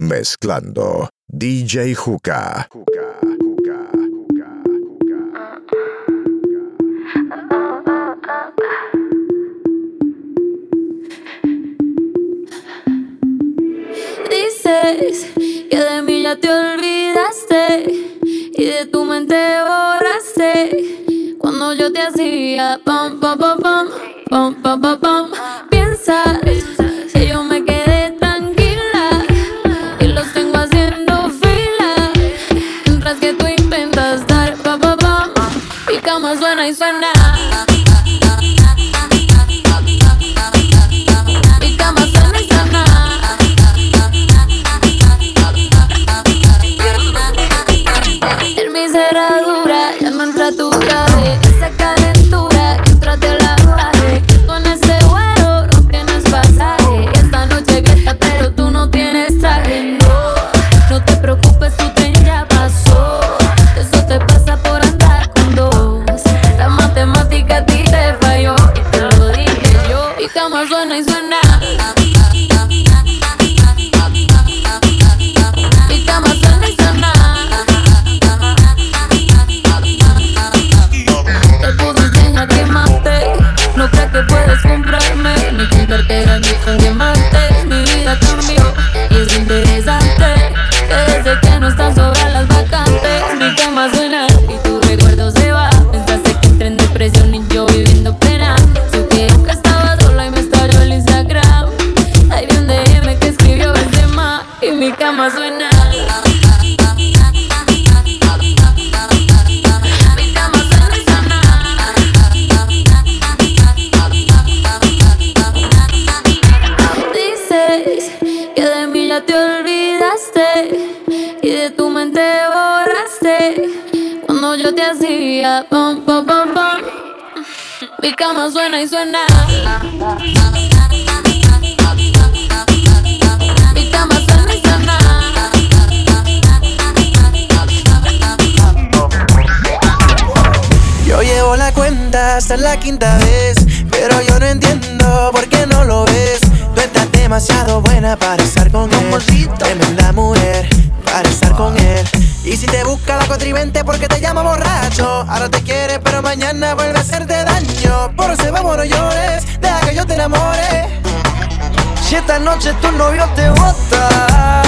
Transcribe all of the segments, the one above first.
Mezclando DJ Juca. Dices que de mí ya te olvidaste y de tu mente borraste cuando yo te hacía pam pam pam pam pam pam pam, pam. Piensas que yo me quedé suena y suena. llama suena y suena. Mi suena. Yo llevo la cuenta hasta la quinta vez, pero yo no entiendo por qué no lo ves. Tú estás demasiado buena para estar con él. Tremenda mujer para estar con él. Y si te busca la contribente porque te llama borracho, ahora te quiere pero mañana vuelves Si esta noche tu novio te bota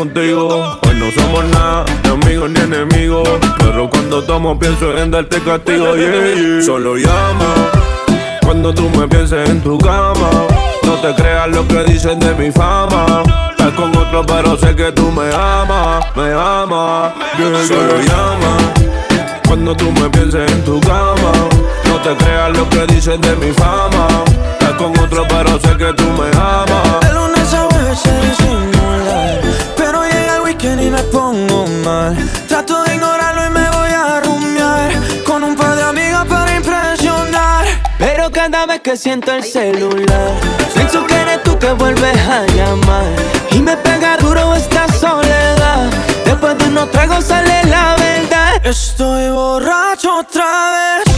contigo Hoy no somos nada, ni amigos ni enemigos Pero cuando tomo pienso en darte castigo, yeah, Solo llama cuando tú me pienses en tu cama No te creas lo que dicen de mi fama con otro, pero sé que tú me amas, me amas. Yeah, Solo llama cuando tú me pienses en tu cama. No te creas lo que dicen de mi fama. Estás con otro, pero sé que tú me amas. El lunes a veces y me pongo mal. Trato de ignorarlo y me voy a rumiar con un par de amigas para impresionar. Pero cada vez que siento el celular, pienso que eres tú que vuelves a llamar. Y me pega duro esta soledad. Después de unos tragos sale la verdad. Estoy borracho otra vez.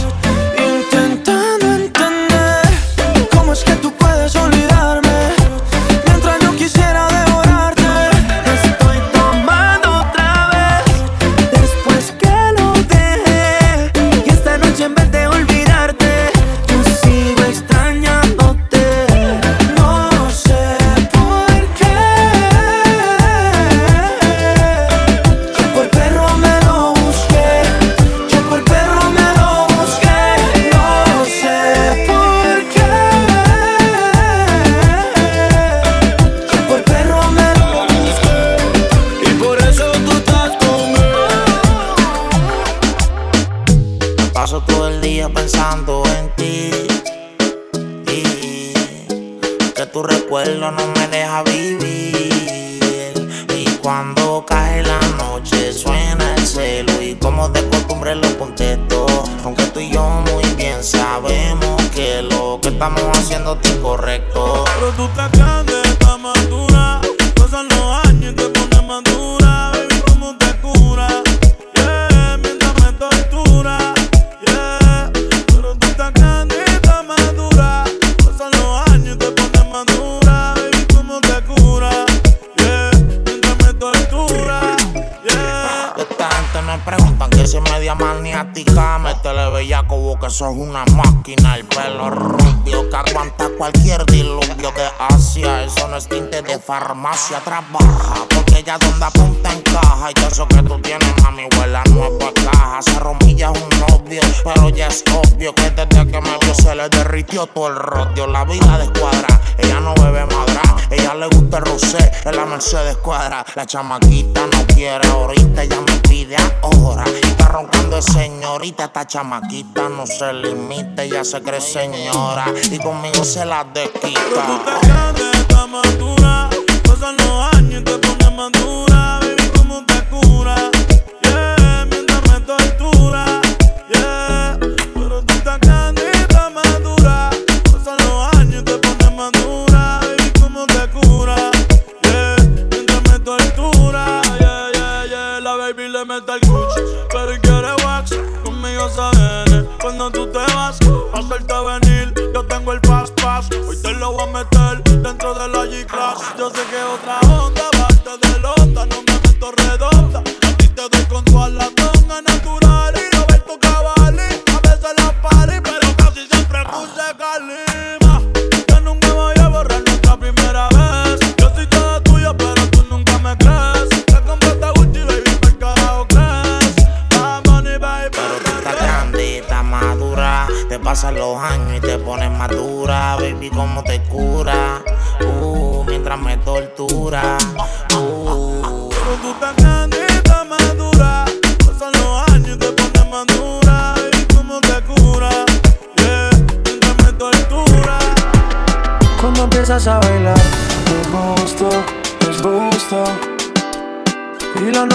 Sos una máquina, el pelo rubio que aguanta cualquier diluvio de Asia. Eso no es tinte de farmacia, trabaja. Porque ya donde apunta encaja. Y eso que tú tienes, mami, huela nueva caja. Se romilla es un novio, pero ya es obvio que desde que me vio se le derritió todo el rodio. La vida de escuadra, ella no bebe madra. Ella le gusta el rosé, en la Mercedes cuadra. La chamaquita no quiere ahorita, ella me pide ahora. Roncando de señorita, esta chamaquita no se limita, ella se cree señora y conmigo se la desquita.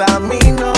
a mí no.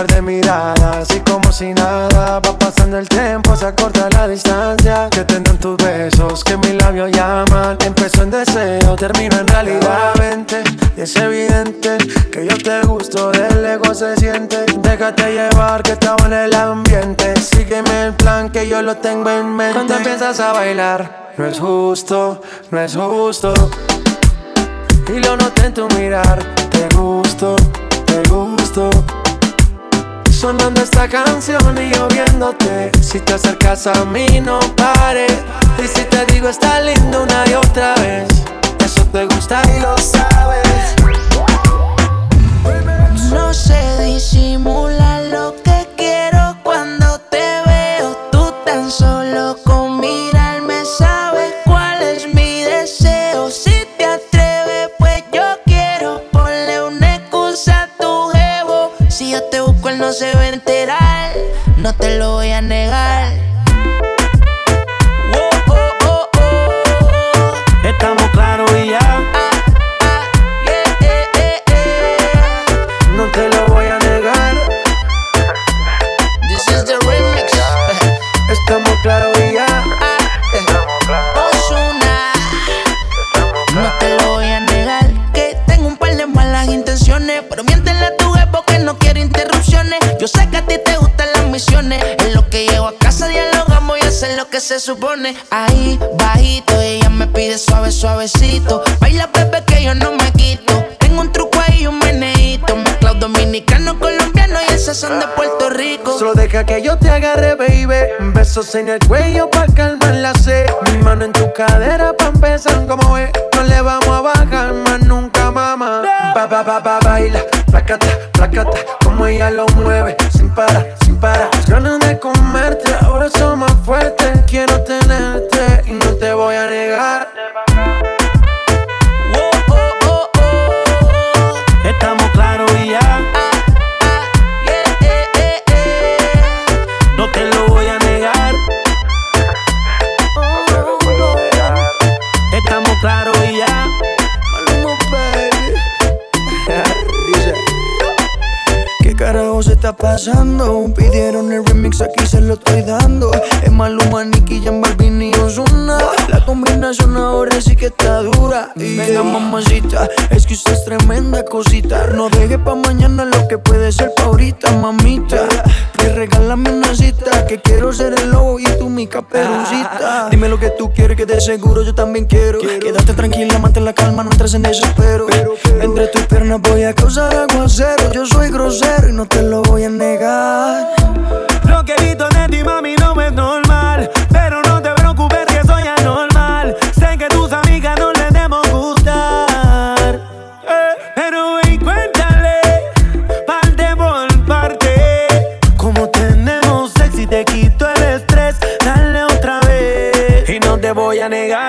Par de miradas y como si nada va pasando el tiempo, se acorta la distancia. Que tendrán tus besos, que mi labios llaman. Empezó en deseo, termino en realidad. Vente, y es evidente que yo te gusto, del ego se siente. Déjate llevar que estaba en el ambiente. Sígueme el plan que yo lo tengo en mente. Cuando empiezas a bailar, no es justo, no es justo. Y lo noté en tu mirar, te gusto, te gusto. Sonando esta canción y yo viéndote. Si te acercas a mí, no pares. Y si te digo está lindo una y otra vez, eso te gusta y lo sabes. No sé disimular lo no se va a enterar. No te lo voy a negar. Se supone. Ahí, bajito, ella me pide suave, suavecito. Baila, bebé, que yo no me quito. Tengo un truco ahí, un meneito. Mezclado dominicano, colombiano y esas son de Puerto Rico. Solo deja que yo te agarre, baby. Besos en el cuello pa' calmar la sed. Mi mano en tu cadera pa' empezar como es. No le vamos a bajar más nunca, mamá. Ba, ba, ba, ba, baila, placata, placata. Como ella lo mueve, sin parar, sin parar. ganas de comerte, ahora son más fuertes quiero tenerte y no te voy a negar. Pasando. Pidieron el remix, aquí se lo estoy dando. Es Maluma, Nicky, Jan Balvin y Ozuna. La combinación ahora sí que está dura. Y venga, mamacita, es que usted es tremenda cosita. No deje pa' mañana lo que puede ser pa' ahorita, mamita. Que regálame una cita, que quiero ser el lobo y tú mi caperucita. Dime lo que tú quieres, que de seguro yo también quiero. Quédate tranquila, mantén la calma, no entres en desespero. Entre tus piernas voy a causar aguacero. Yo soy grosero y no te lo voy a negar. Lo que he visto de ti, mami, no es normal. Pero no te preocupes que soy anormal. Sé que tus amigas no les demos gustar. Eh, pero ven, cuéntale, parte por parte. Como tenemos sexy, te quito el estrés. Dale otra vez. Y no te voy a negar.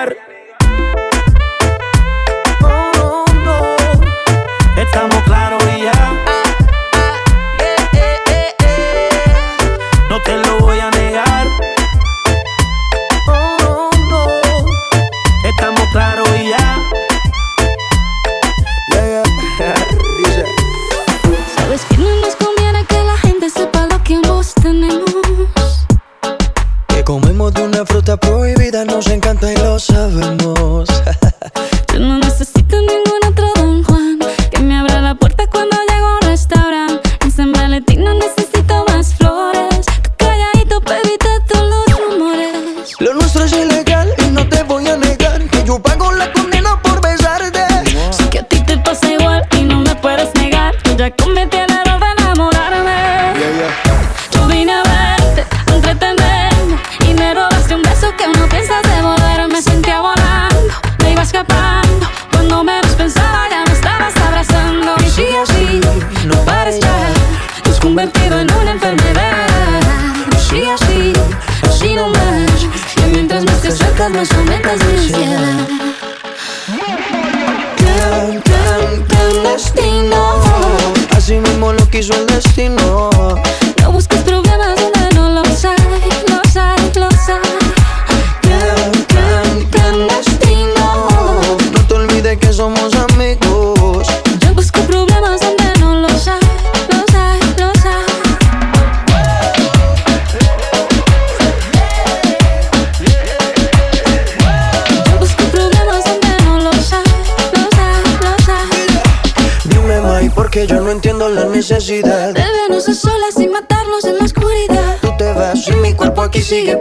Sigue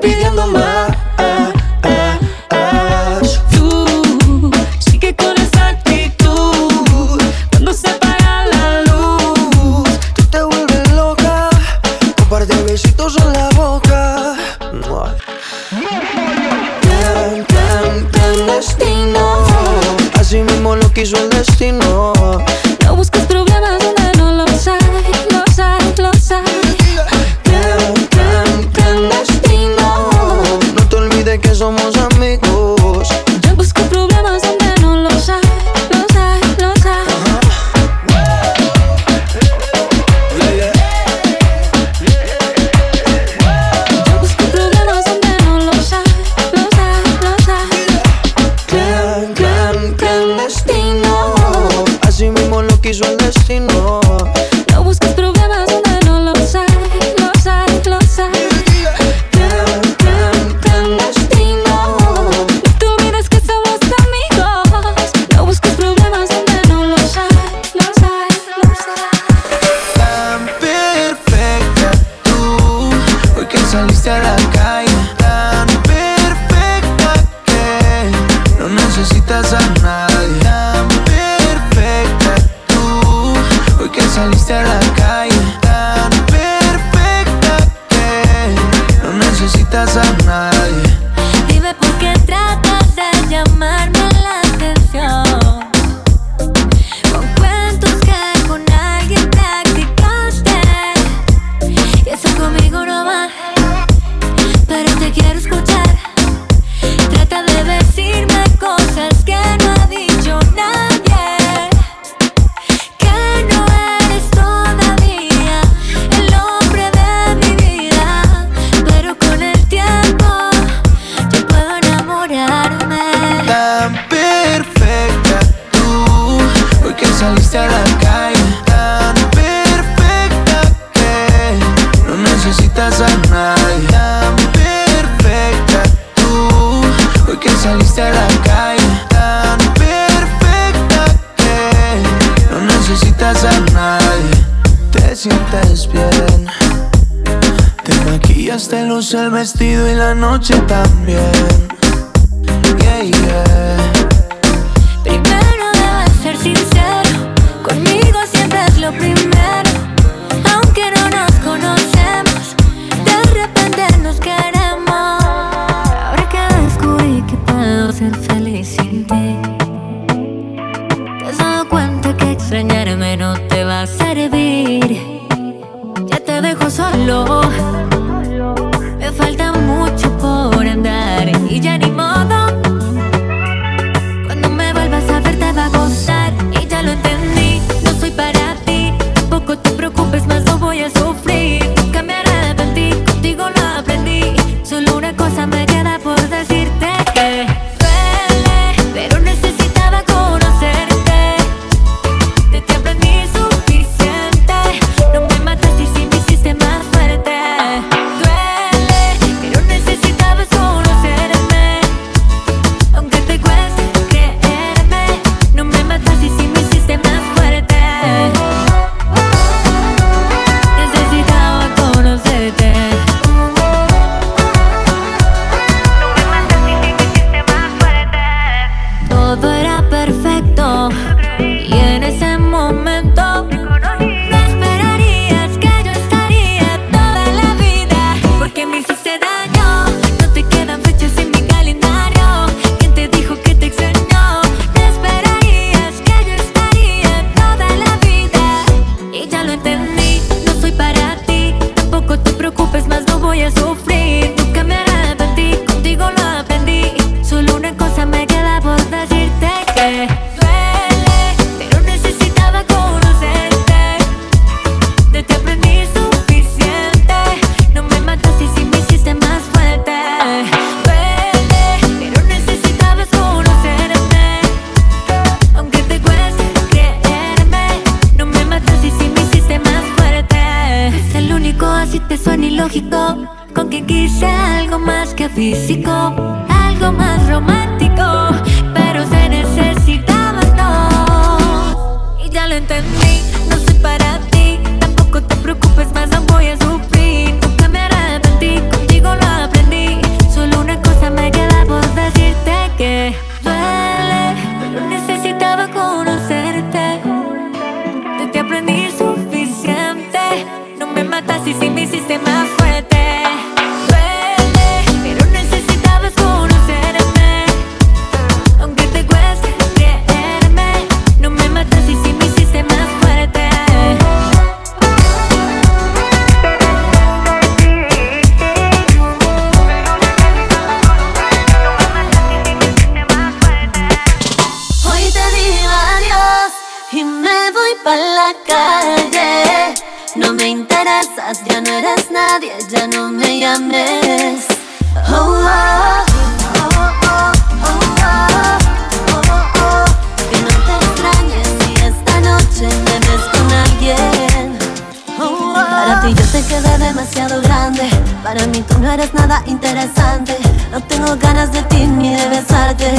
demasiado grande. Para mí tú no eres nada interesante. No tengo ganas de ti ni de besarte.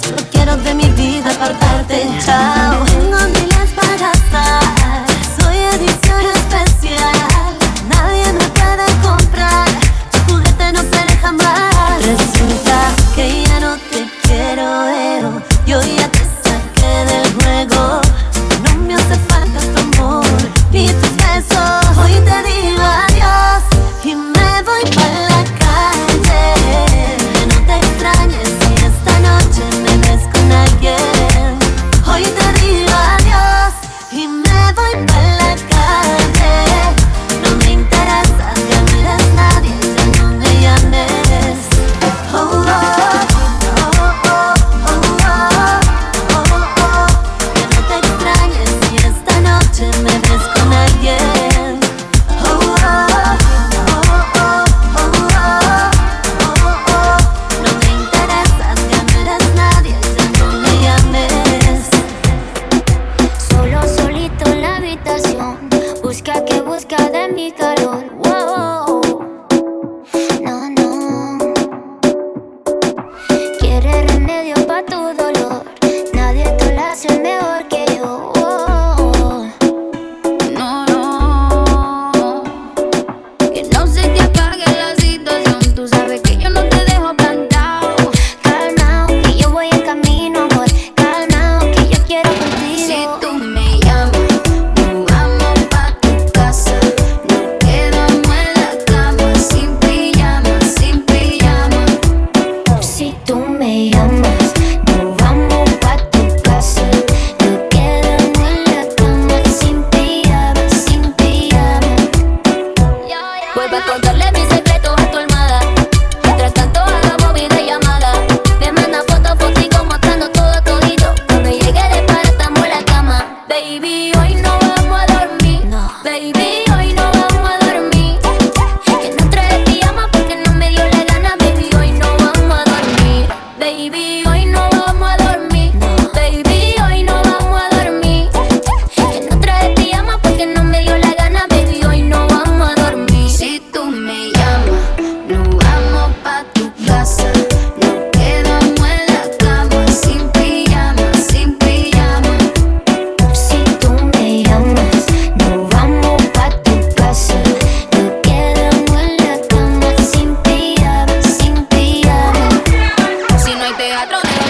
Solo quiero de mi vida apartarte. Chao. Tengo miles para estar Soy edición especial.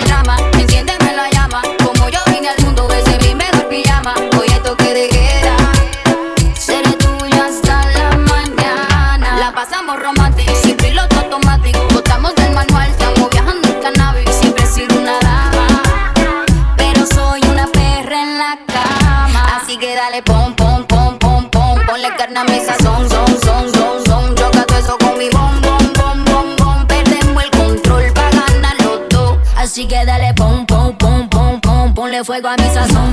drama. fuego a mi sazón.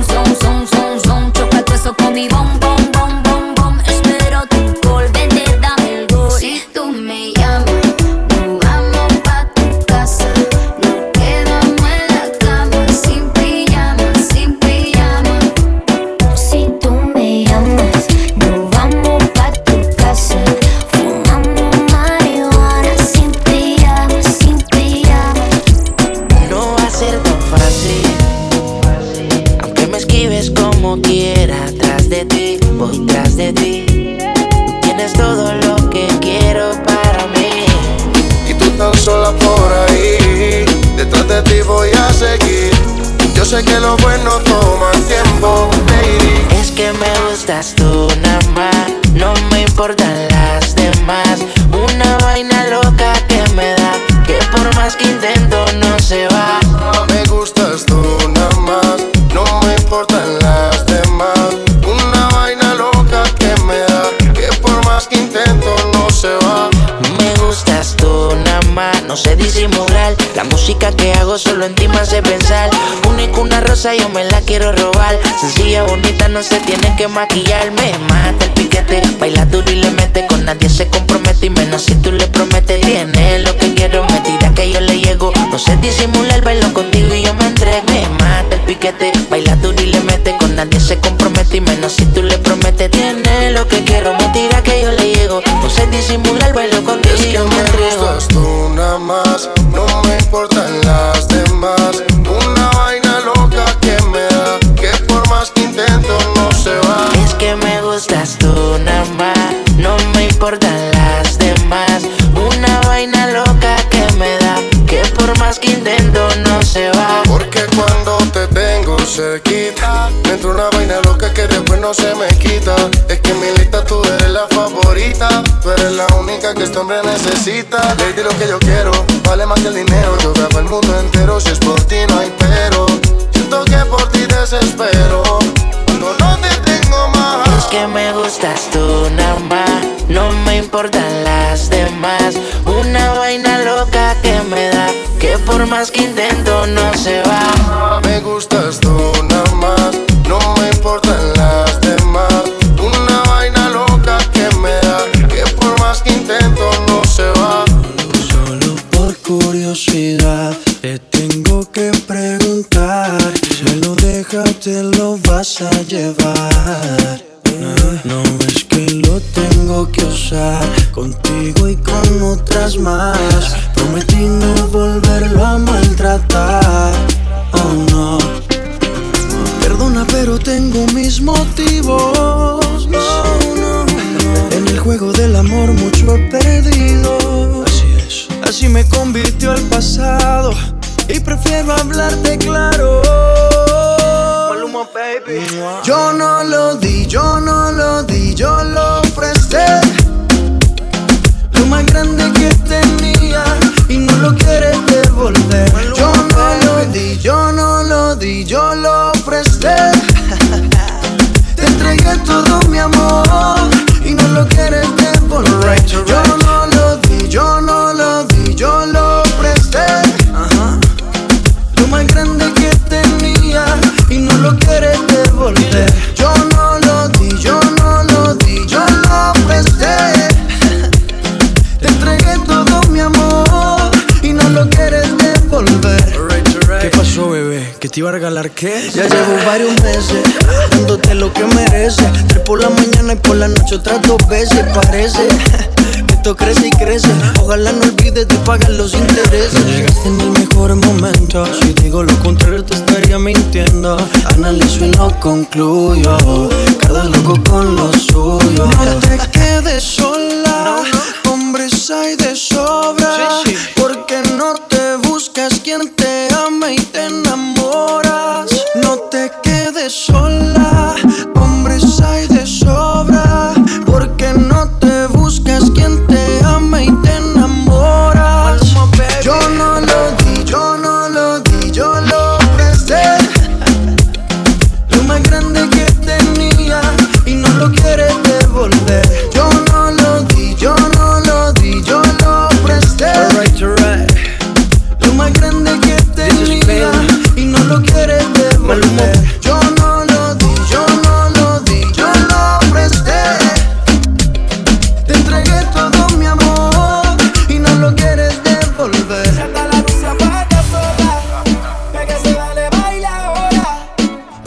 Yo me la quiero robar. Sencilla, bonita, no se tiene que maquillar. Me mata el piquete, baila duro y le mete. Con nadie se compromete y menos si tú le prometes. Tiene lo que quiero, me tira que yo le llego. No sé disimular, bailo contigo y yo me entrego. Me mata el piquete, baila duro y le mete. Con nadie se compromete y menos si tú le prometes. Tiene lo que quiero, me tira que yo le llego. No sé disimular, bailo este hombre necesita. Lady, lo que yo quiero, vale más que el dinero. Yo grabo el mundo entero, si es por ti no hay pero. Siento que por ti desespero, cuando no te tengo más. Es que me gustas tú nada más, no me importan las demás. Una vaina loca que me da, que por más que intento no se va. Me gustas tú a llevar ya llevo varios meses dándote lo que mereces. Tres por la mañana y por la noche otras dos veces. Parece que esto crece y crece. Ojalá no olvides de pagar los intereses. Llegaste en el mejor momento. Si digo lo contrario, te estaría mintiendo. Analizo y lo concluyo. Cada loco con lo suyo. No te quedes sola.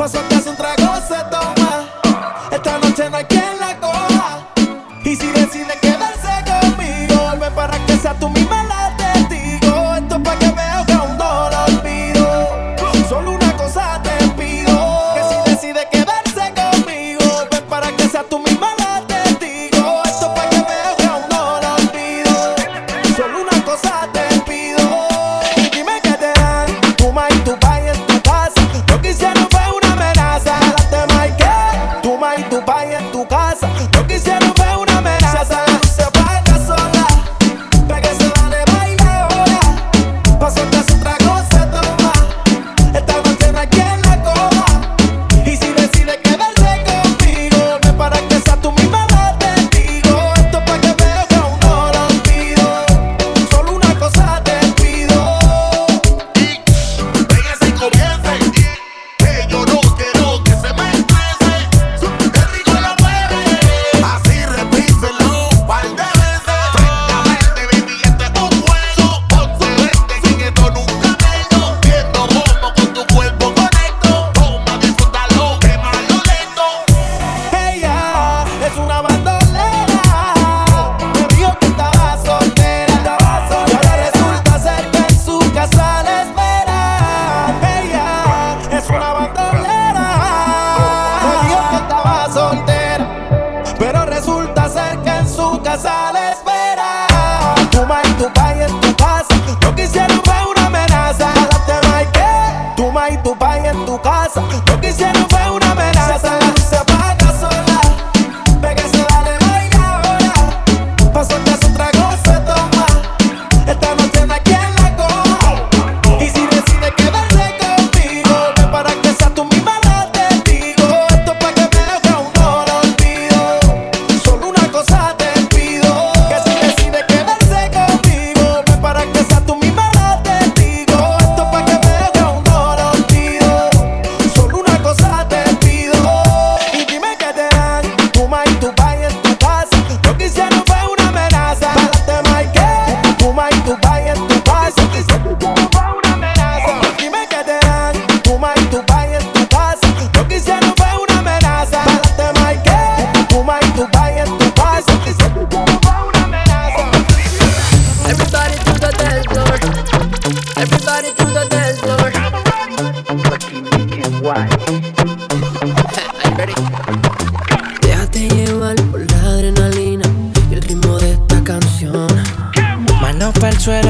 Paso atrás un trago se toma. Esta noche no hay quien la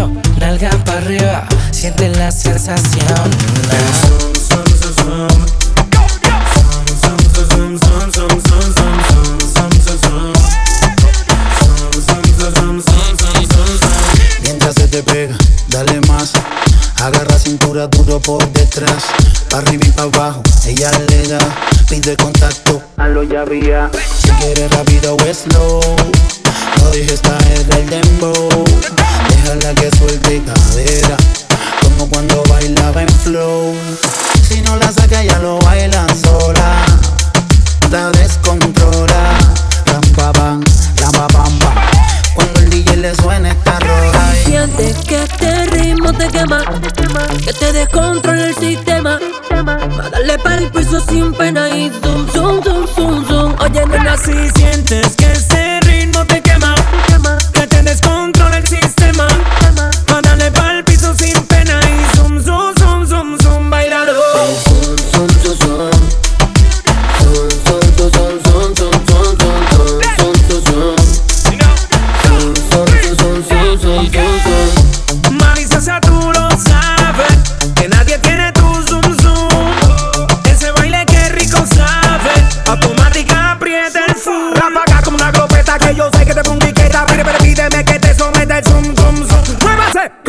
yo, nalga para arriba, siente la sensación. Mientras se te pega, dale más. Agarra cintura duro por detrás, pa' arriba y pa' abajo, ella le da, pide contacto, a lo ya vía. Si quieres rápido o slow, Dije está en el dembow. Déjala que suelte cadera Como cuando bailaba en flow. Si no la saca ya lo bailan sola. La descontrola. Ram pa bam, ram pa bam, bam Cuando el DJ le suena esta rola. Sientes que este ritmo te quema Que te descontrola el sistema. Va a darle para el piso sin pena Y zoom, zoom, zoom, zoom, zoom. Oye nena si sientes que se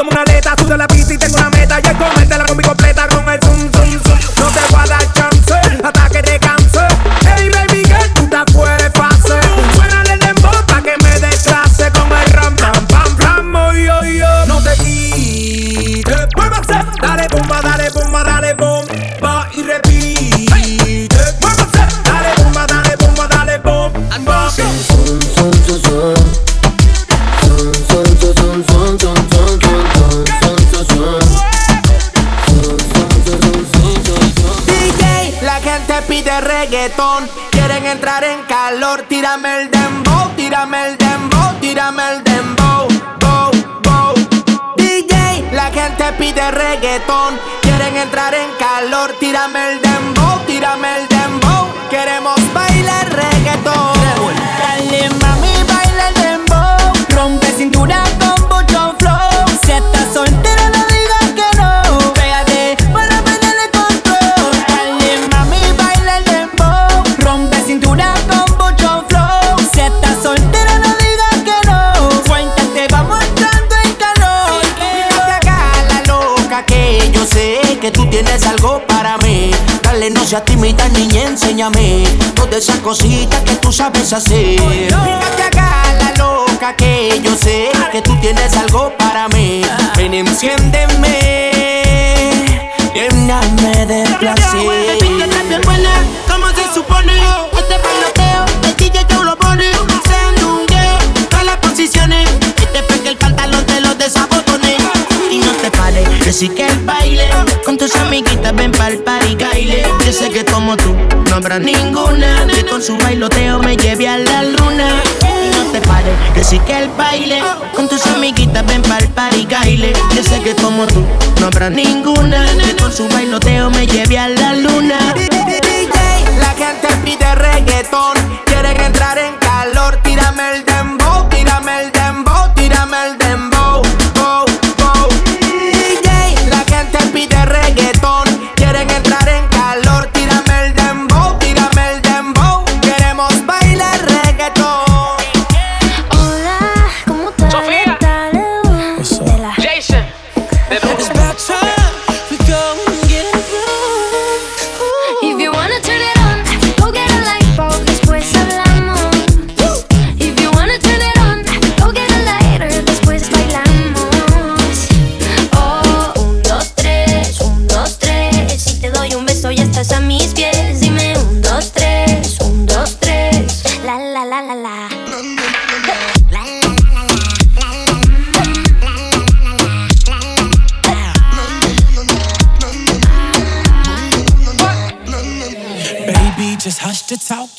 como una aleta, suda la pista y tengo Quieren entrar en calor, tírame el dembow, tírame el dembow, tírame el dembow, bow, bow. DJ, la gente pide reggaetón. Quieren entrar en calor, tírame el sabes hacer. Fíjate acá la loca que yo sé que tú tienes algo para mí. Ven, enciéndeme, lléname de placer. Que sí que el baile. Con tus amiguitas ven pa'l party, baile. Yo sé que como tú no habrá ninguna que con su bailoteo me lleve a la luna. No te pares, que sí que el baile con tus amiguitas ven pa'l party caile. Yo sé que como tú no habrá ninguna que con su bailoteo me lleve a la luna. La gente pide reggaetón, quieren entrar en calor, tírame el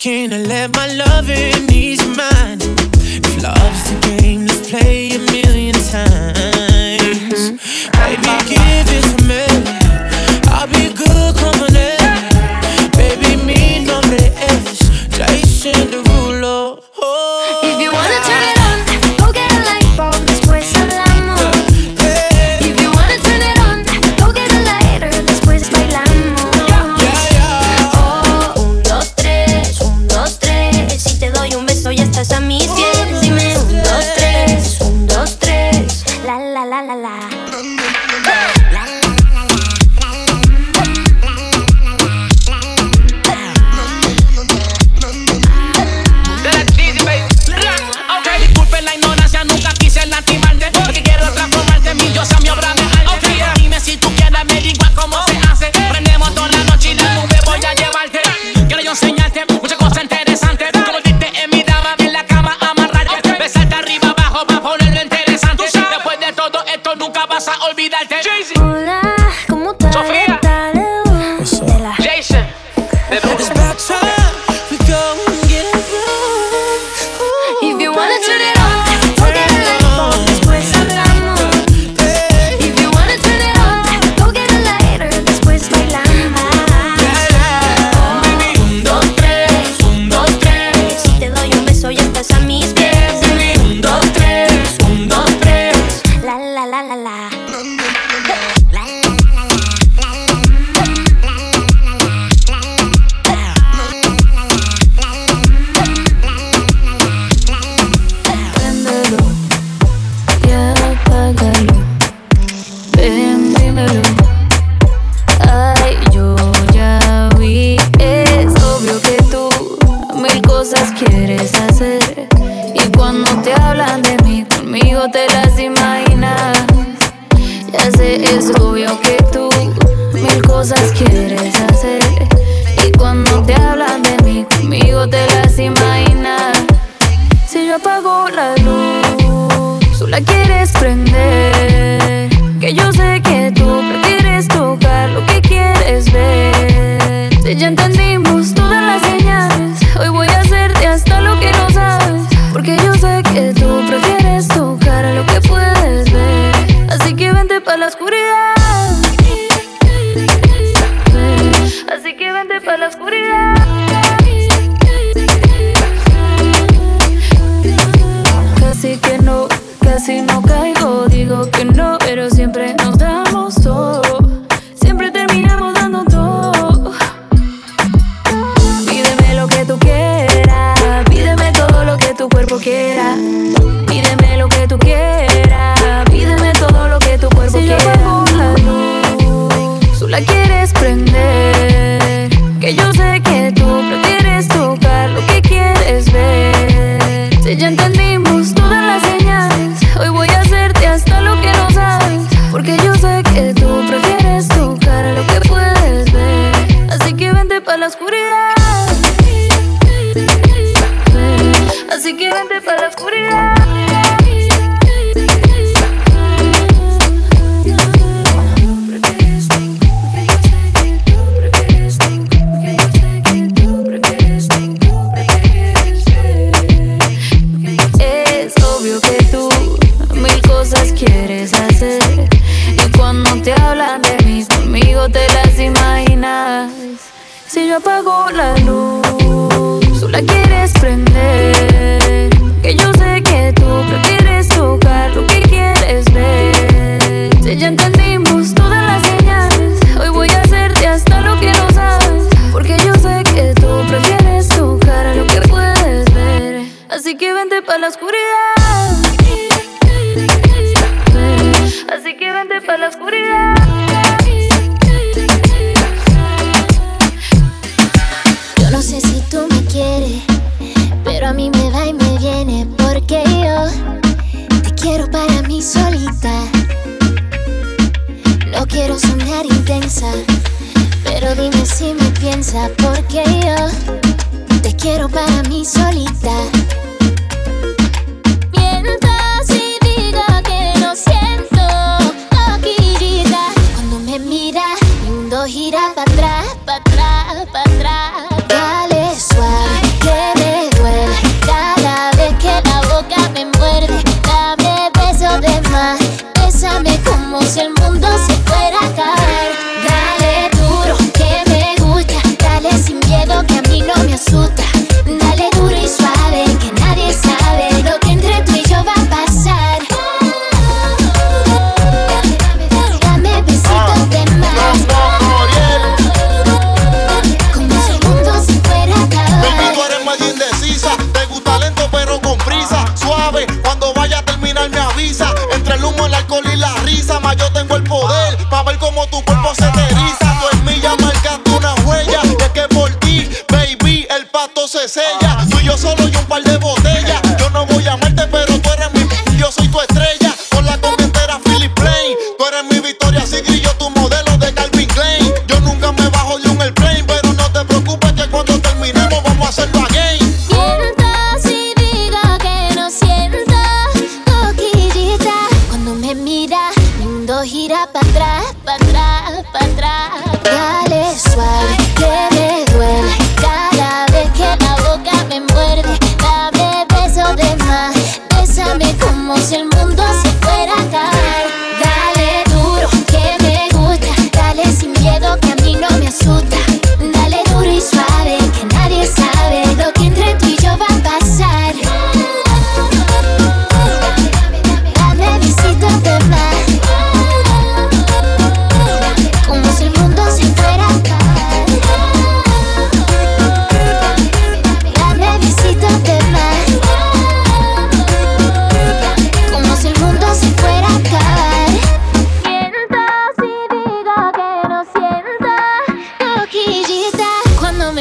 Can I let my love in ease your mind. If love's a game, let's play a million times.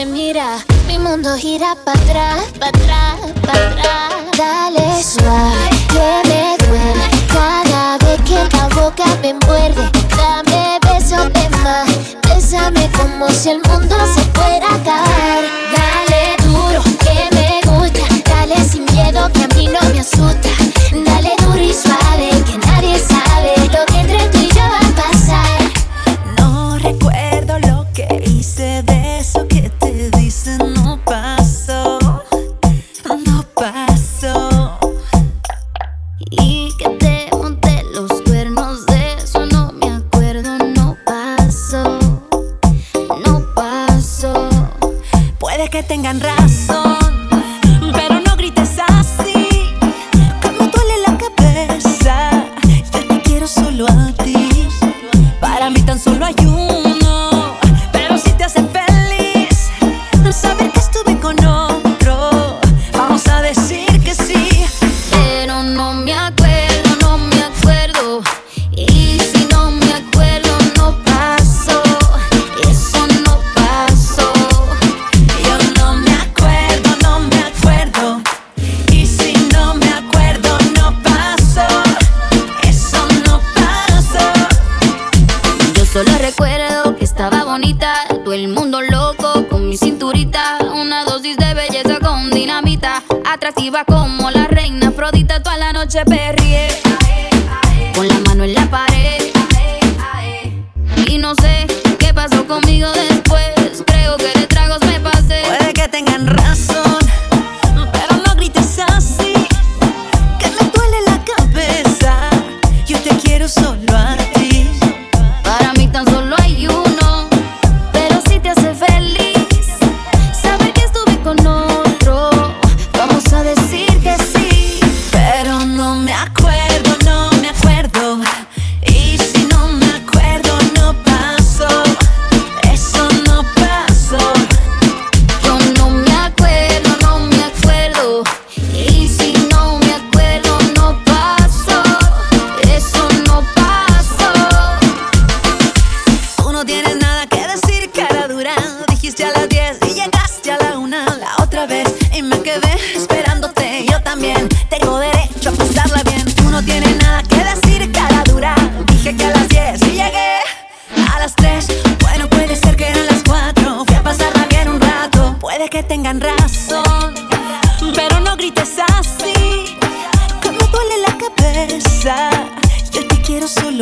mira, mi mundo gira para atrás, para atrás, para atrás. Dale suave, que me duele. Cada vez que la boca me muerde, dame besos de más. Bésame como si el mundo se fuera a acabar.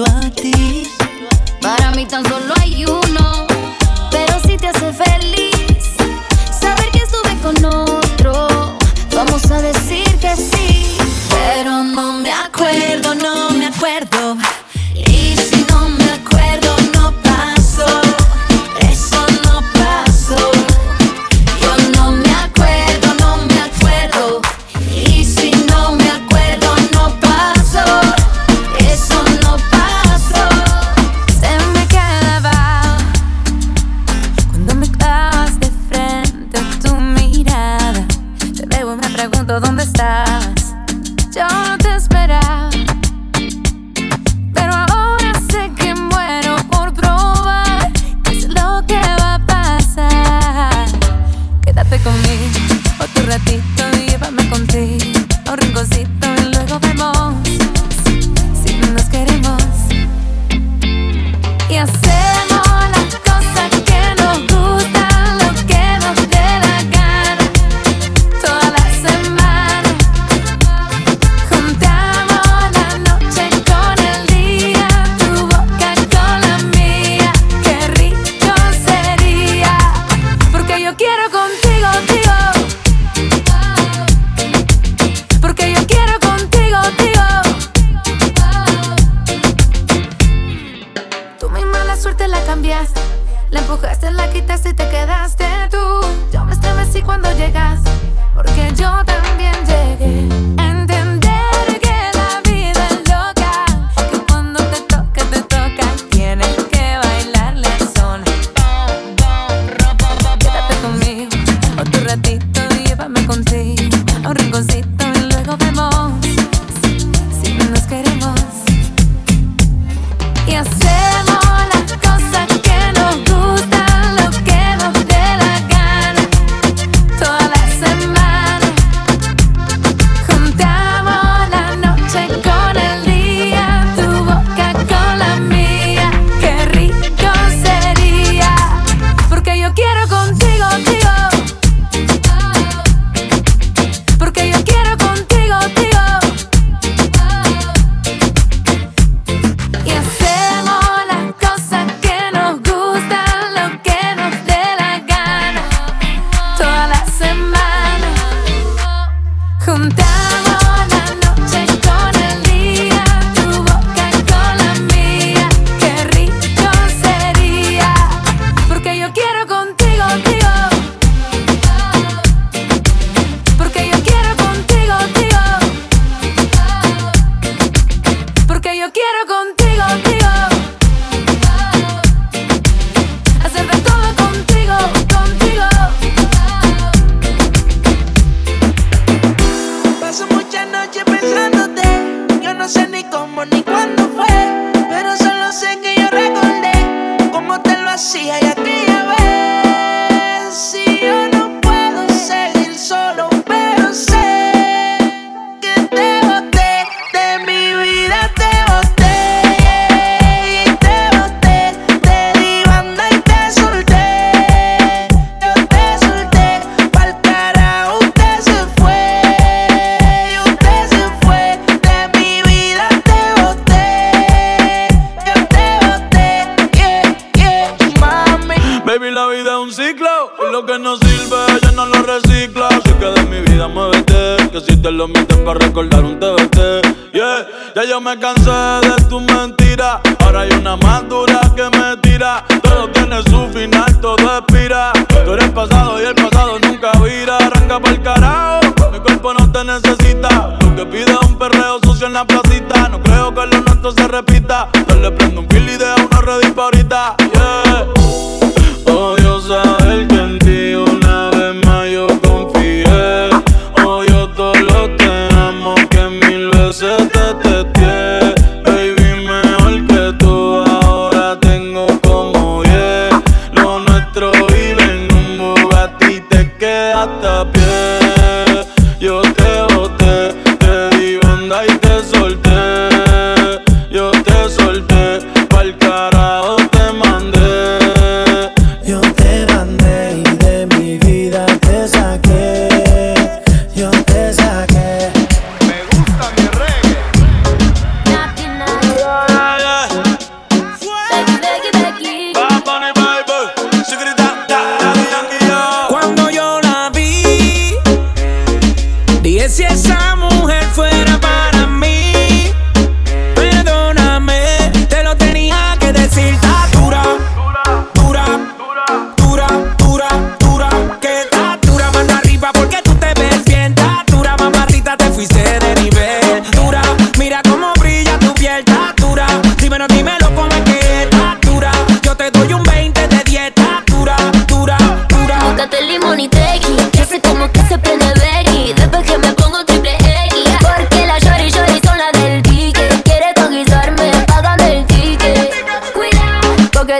A ti. Para mí tan solo hay uno,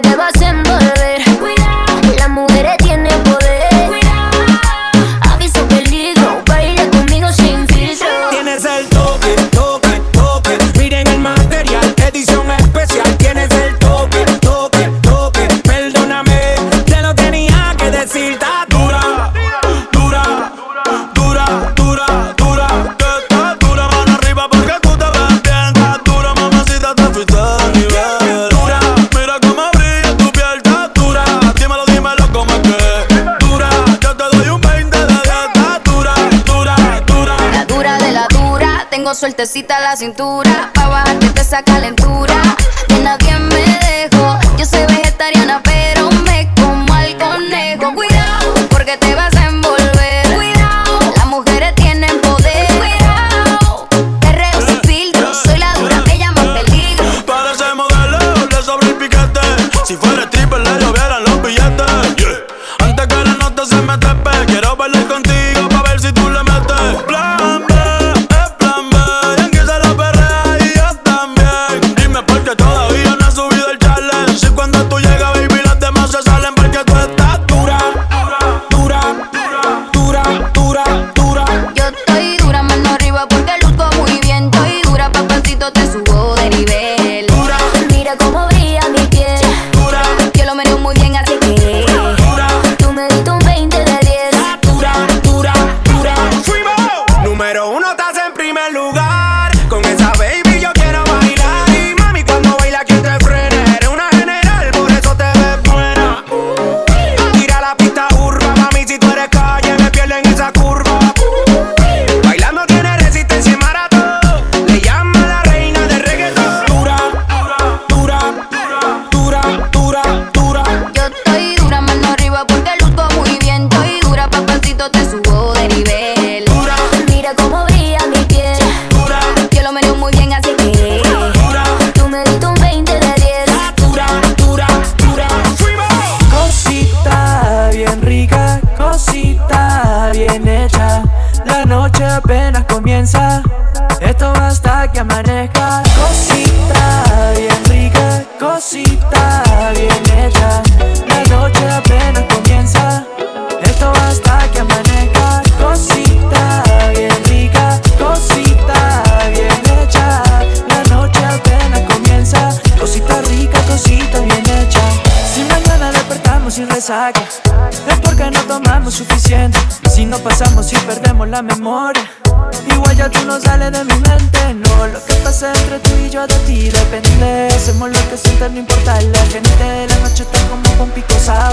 them a sueltecita la cintura. Pa' que te saca en mi mente No, lo que pasa entre tú y yo de ti depende. Hacemos lo que sientes, no importa la gente. La noche está como con pico sour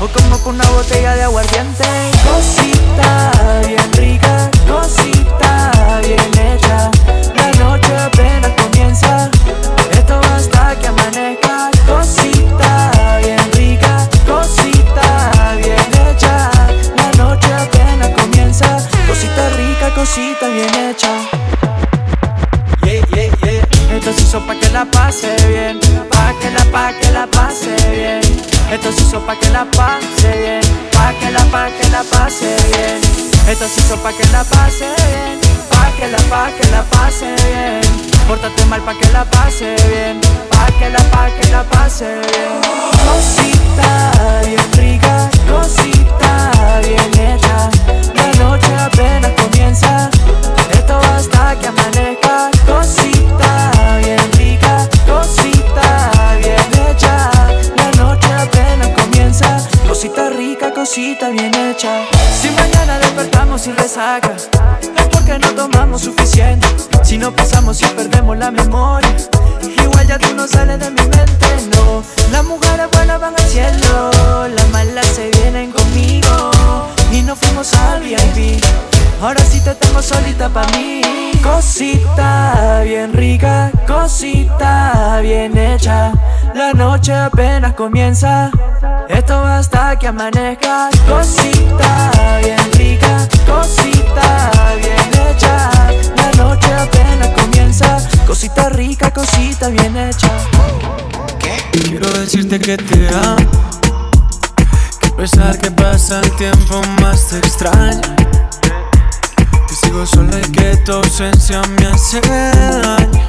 O como con una botella de aguardiente. Cosita bien rica, cosita bien hecha. La noche apenas comienza Esto basta que amanezca. Cosita bien rica, cosita bien hecha. La noche apenas comienza Cosita rica, cosita bien hecha pa' que la pase bien, pa' que la, pa' que la pase bien. Esto se hizo pa' que la pase bien, pa' que la, pa' que la pase bien. Esto se hizo pa' que la pase bien, pa' que la, pa' que la pase bien. Pórtate mal pa' que la pase bien, pa' que la, pa' que la pase bien. Cosita bien rica, cosita bien hecha. La noche apenas comienza, esto hasta que amanezca. Cosita bien rica, cosita bien hecha. La apenas comienza, cosita rica, cosita bien hecha. Si mañana despertamos sin resaca, es porque no tomamos suficiente. Si no pasamos y perdemos la memoria, igual ya tú no sales de mi mente, no. Las mujeres buenas van al cielo, las malas se vienen conmigo. Y nos fuimos al VIP. Ahora sí te tengo solita pa' mí. Cosita bien rica, cosita bien hecha. La noche apenas comienza. Esto va hasta que amanezca. Cosita bien rica, cosita bien hecha. La noche apenas comienza. Cosita rica, cosita bien hecha. Quiero decirte que te amo. Que a pesar que pasa el tiempo más te extraño. Que sigo solo y que tu ausencia me hace daño.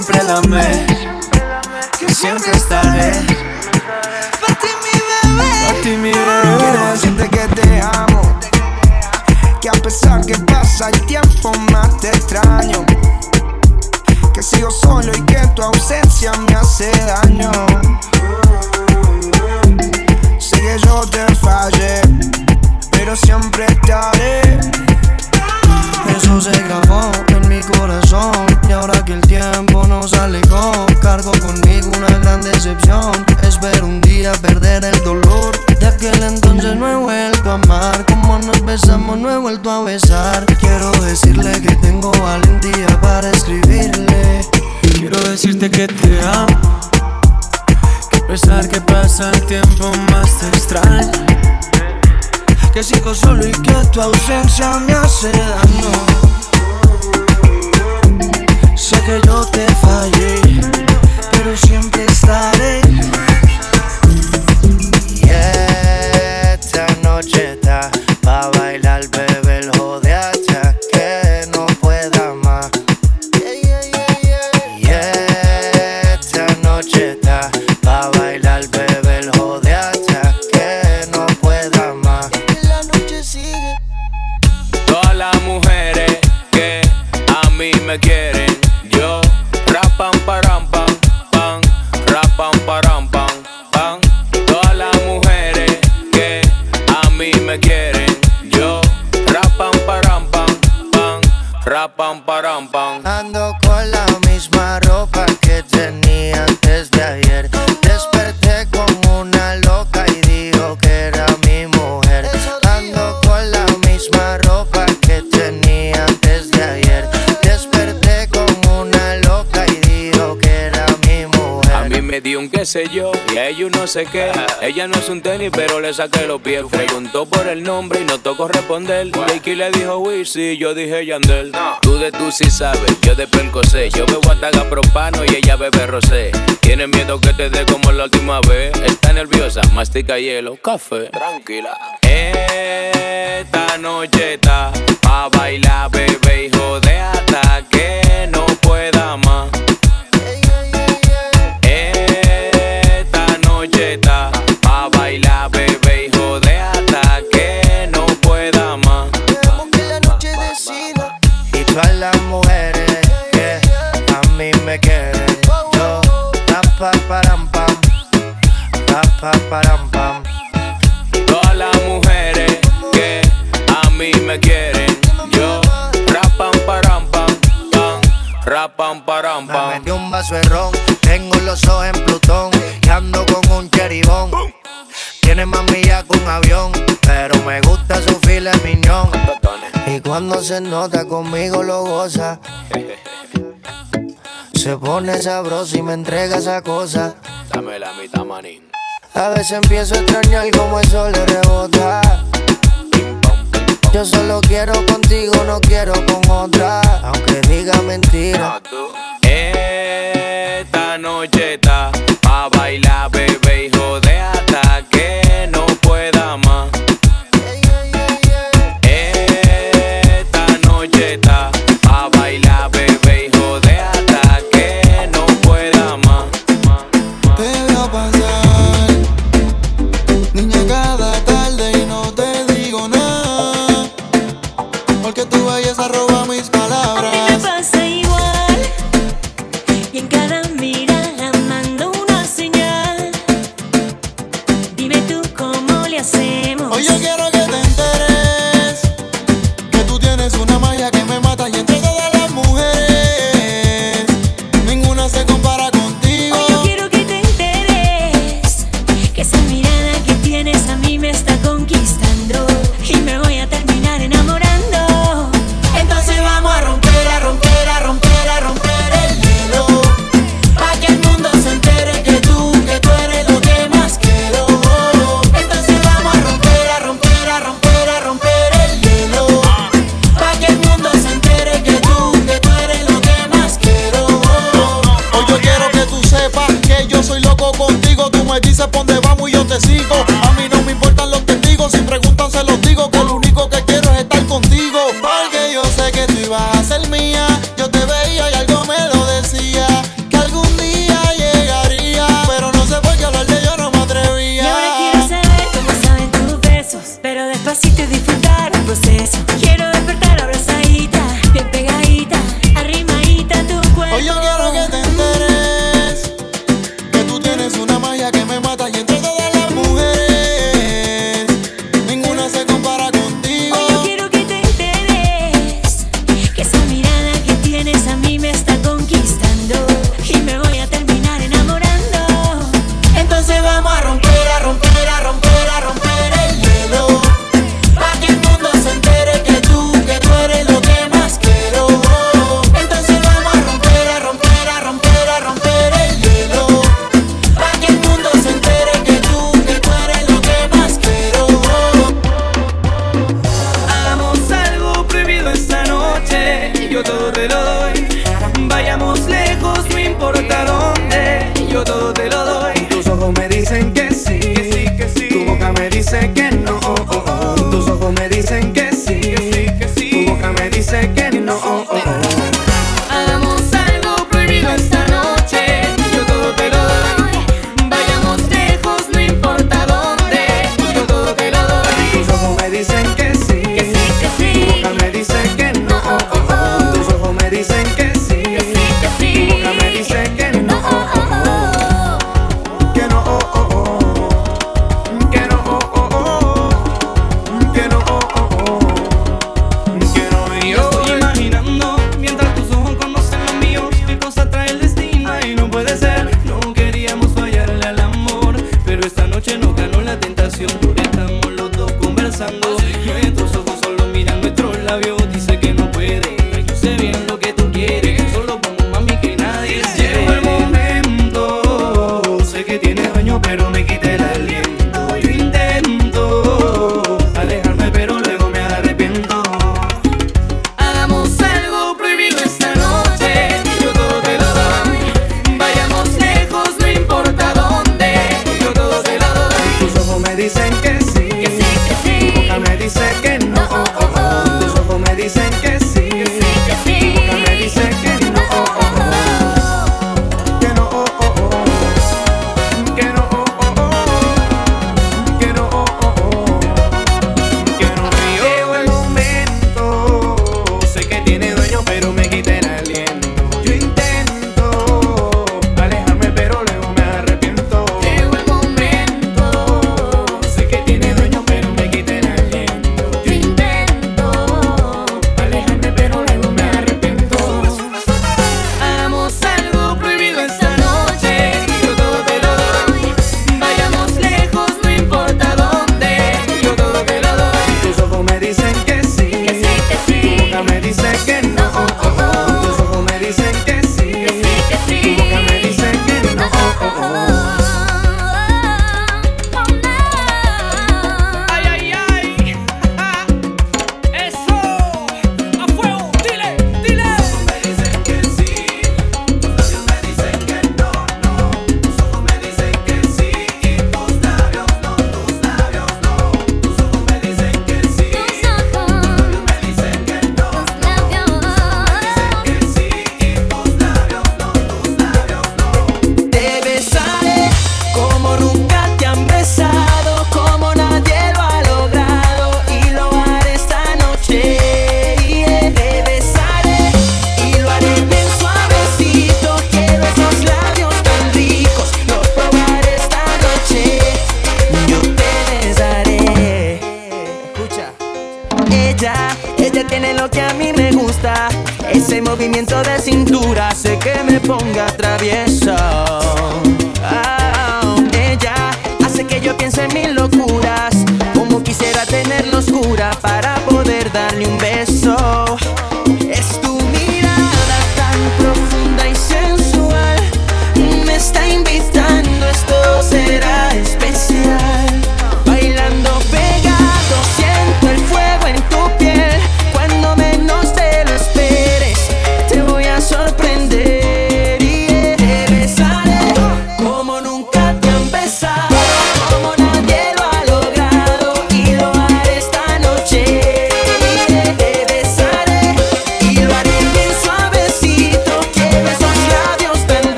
siempre la amé, Ella no es un tenis, pero le saqué los pies. Preguntó por el nombre y no tocó responder. Ricky le dijo Wisi, yo dije Yandel. Tú de tú sí sabes, yo de percosé. Yo bebo ataga propano y ella bebe rosé. Tiene miedo que te dé como la última vez. Está nerviosa, mastica hielo, café. Tranquila. Esta noche está pa' bailar, bebé, y joder. pa, param, pam. Todas las mujeres que a mí me quieren, yo rapam, param, pam, pam, rapam, param, pam. Me metí un vaso de ron, tengo los ojos en Plutón, y ando con un cheribón. Tiene más millas que un avión, pero me gusta su fila miñón. Y cuando se nota conmigo lo goza. Se pone sabroso y me entrega esa cosa. Dame la mitad, manín. A veces empiezo a extrañar como el sol le rebota. Yo solo quiero contigo, no quiero con otra, aunque diga mentira. Esta noche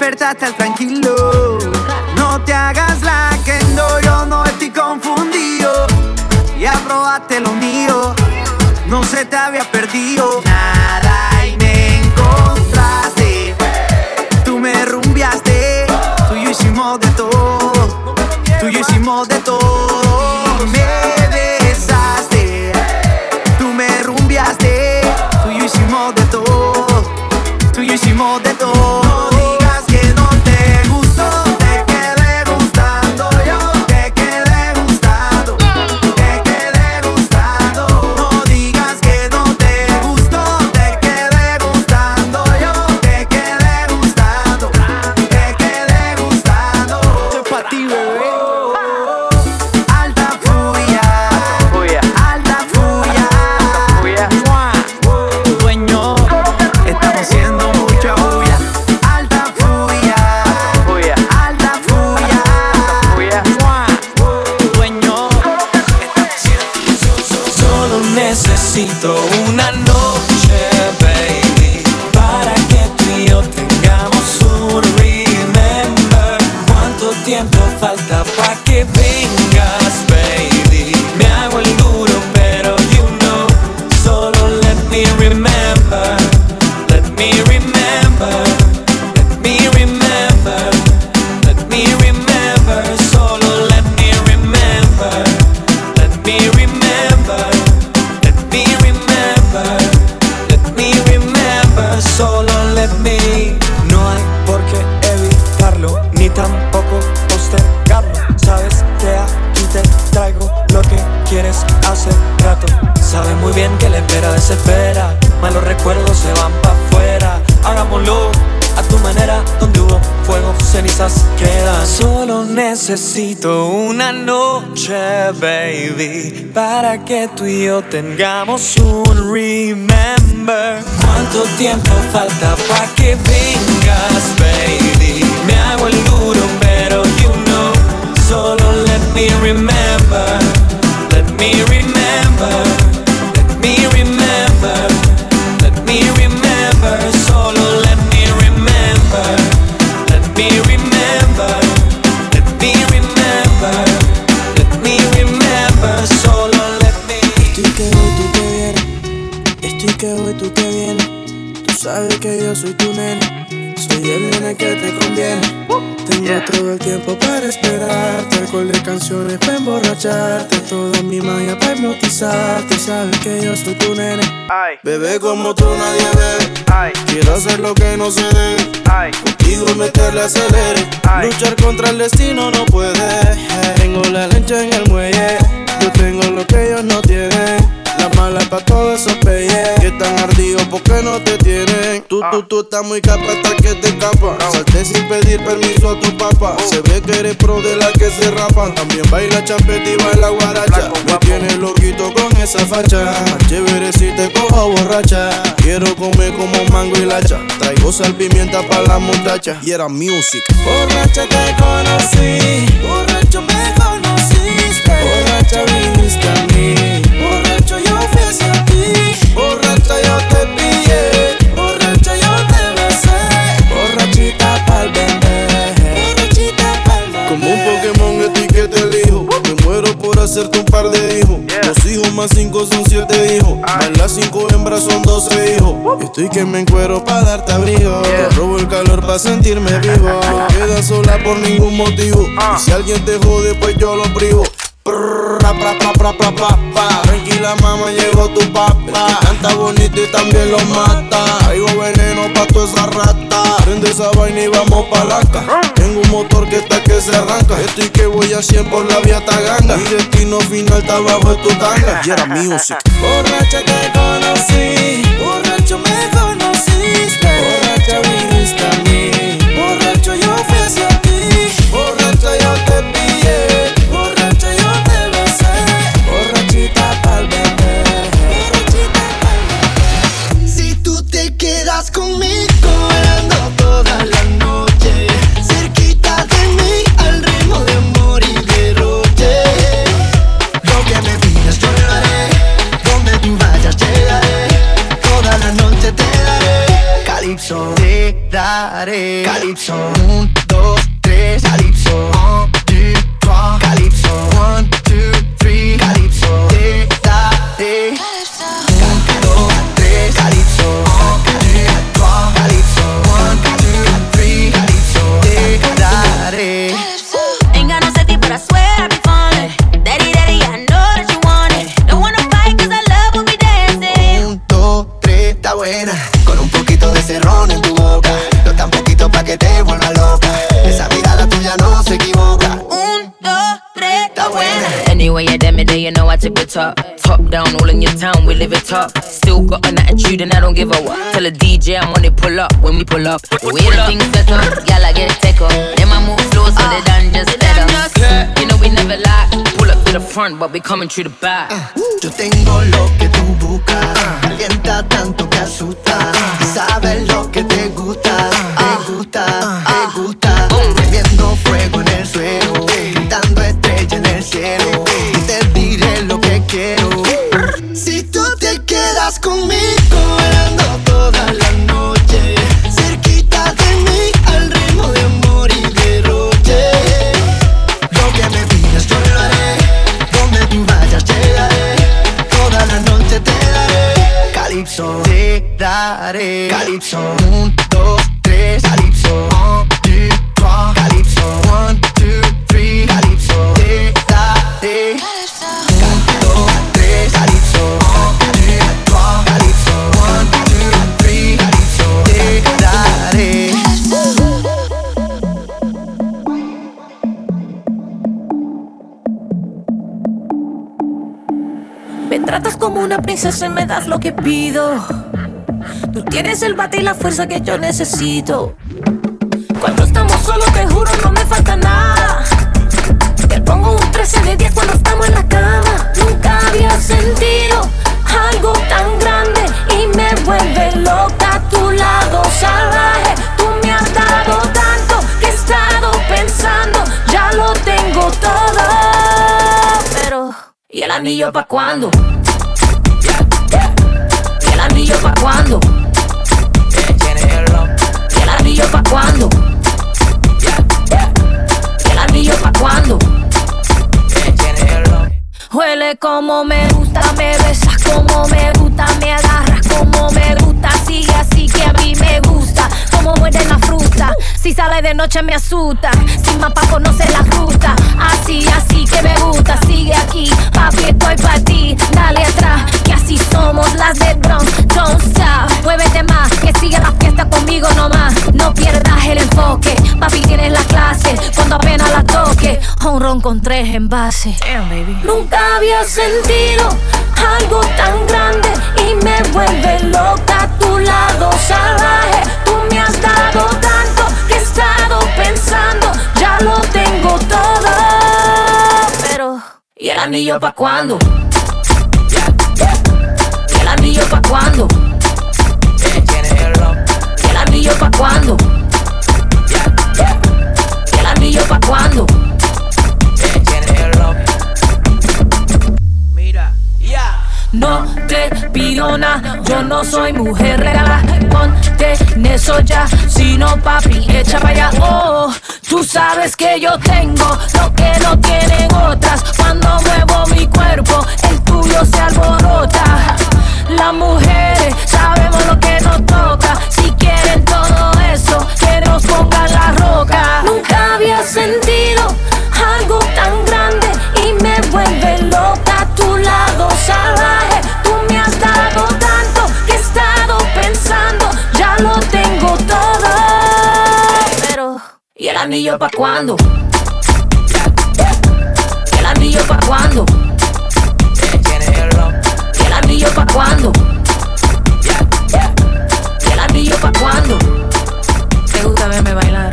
despertaste al tranquilo. No te hagas la que no, yo no estoy confundido. Ya probaste lo mío, no se te había perdido nada. para que tú y yo tengamos un remember. ¿Cuánto tiempo falta para que vengas, baby? Me hago el duro, pero you know, solo let me remember, let me remember. Sabes que yo soy tu nene. Soy el nene que te conviene. Tengo todo el tiempo para esperarte. Alcohol de canciones para emborracharte. Toda mi magia para hipnotizarte. Sabes que yo soy tu nene. Bebé como tú nadie ve. Quiero hacer lo que no se debe. Contigo meterle acelere. Luchar contra el destino no puede. Tengo la lancha en el muelle. Yo tengo lo que ellos no tienen. La mala pa' todos esos peyes que están ardidos porque no te tienen. Tú, tú, tú estás muy capa hasta que te escapa. Salte sin pedir permiso a tu papá. Se ve que eres pro de la que se rapan. También baila champeta y baila guaracha. Me tienes loquito con esa facha. Chévere si te cojo borracha. Quiero comer como mango y lacha. Traigo sal pimienta para la muchacha. Y era music. Borracha te conocí. Borracho me conociste. Hacerte un par de hijos. Dos hijos más cinco son siete hijos. Más las cinco hembras son doce hijos. Estoy que me encuero para darte abrigo. Te robo el calor para sentirme vivo. No quedas sola por ningún motivo. Y si alguien te jode, pues yo lo privo. Tranquila mamá, llegó tu papá. Canta bonito y también lo mata. Traigo veneno pa' toda esa rata. Prende esa vaina y vamos pa' laca Tengo un motor que está que se arranca. Estoy que voy a 100 por la vía taganga. Mi destino final está abajo de tu tanga. Y era music Borracha te conocí. Borracho me conociste top. Top down, all in your town, we live it top. Still got an attitude and I don't give a what. Tell a DJ I'm on it, pull up when we pull up. The way the things set up, y'all I get it take up. Then I move slow, so they done just let up. You know we never lie. Pull up to the front, but we coming through the back. Uh, yo tengo lo que tú buscas. Calienta tanto que asusta. Y sabes lo que te gusta. Te uh, gusta, uh, te gusta. Tratas como una princesa y me das lo que pido. Tú tienes el bate y la fuerza que yo necesito. Cuando estamos solos, te juro, no me falta nada. Te pongo un 13 de 10 cuando estamos en la cama. Nunca había sentido algo tan grande y me vuelve loca a tu lado salvaje. El anillo pa' cuándo? ¿Y el anillo pa' cuándo? ¿Y el anillo pa' cuándo? ¿Y el anillo pa' cuando. Huele como me gusta, me besas como me gusta, me agarras como me gusta, sigue así que a mí me gusta, como muerde la fruta, si sale de noche me asusta, sin mapa conoce la ruta, así, así que me gusta, sigue aquí, papi estoy para ti, dale atrás, que así somos las de Bronx, don't stop, muévete más, que sigue la fiesta conmigo nomás, no pierdas el enfoque, papi tienes la clase, cuando apenas la toque, un ron con tres envases. Nunca había sentido algo tan grande y me vuelve loca tu lado salvaje. Has tanto que he estado pensando, ya lo tengo todo. Pero, ¿y el anillo pa' cuándo? ¿Y el anillo pa' cuándo? ¿Y el anillo pa' cuándo? ¿Y el anillo pa' cuándo? No te pido nada, yo no soy mujer ya, si no papi, echa para allá. Oh, tú sabes que yo tengo lo que no tienen otras. Cuando muevo mi cuerpo, el tuyo se alborota. Las mujeres sabemos lo que nos anillo pa' cuándo? ¿Y el anillo pa' cuándo? ¿Y el anillo pa' cuándo? ¿Y el anillo pa' cuándo? Te gusta verme bailar.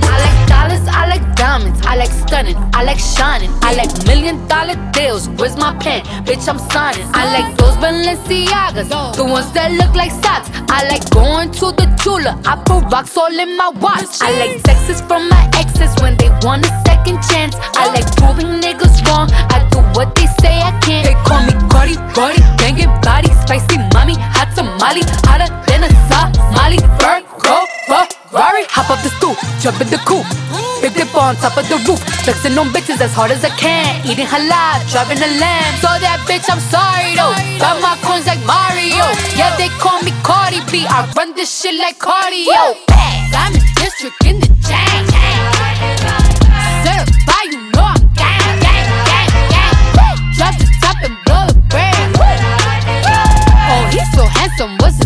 I like dollars, I like diamonds, I like stunning, I like shining, I like million dollar deals. Where's my pen? Bitch, I'm signing. I like those Balenciagas, the ones that look like socks. I like going to the Tula, I put rocks all in my watch. I like texts from my exes when they want a second chance. I like proving niggas wrong, I do what they say I can't. They call me Cardi, Cardi, banging body, spicy mommy, hot tamale, hotter than a Somali. Virgo, Ferrari, hop up the stoop, jump in the coupe. Big dip on top of the roof, flexing on bitches as hard as I can. Eating halal, driving a lamb. So that bitch, I'm sorry though. Got my coins like Mario. Yeah, they call me Cardi B. I run this shit like cardio. I'm in district in the chain. Certified, you know I'm gang, gang, gang, gang. Drop the top and blow the. Oh, he's so handsome, what's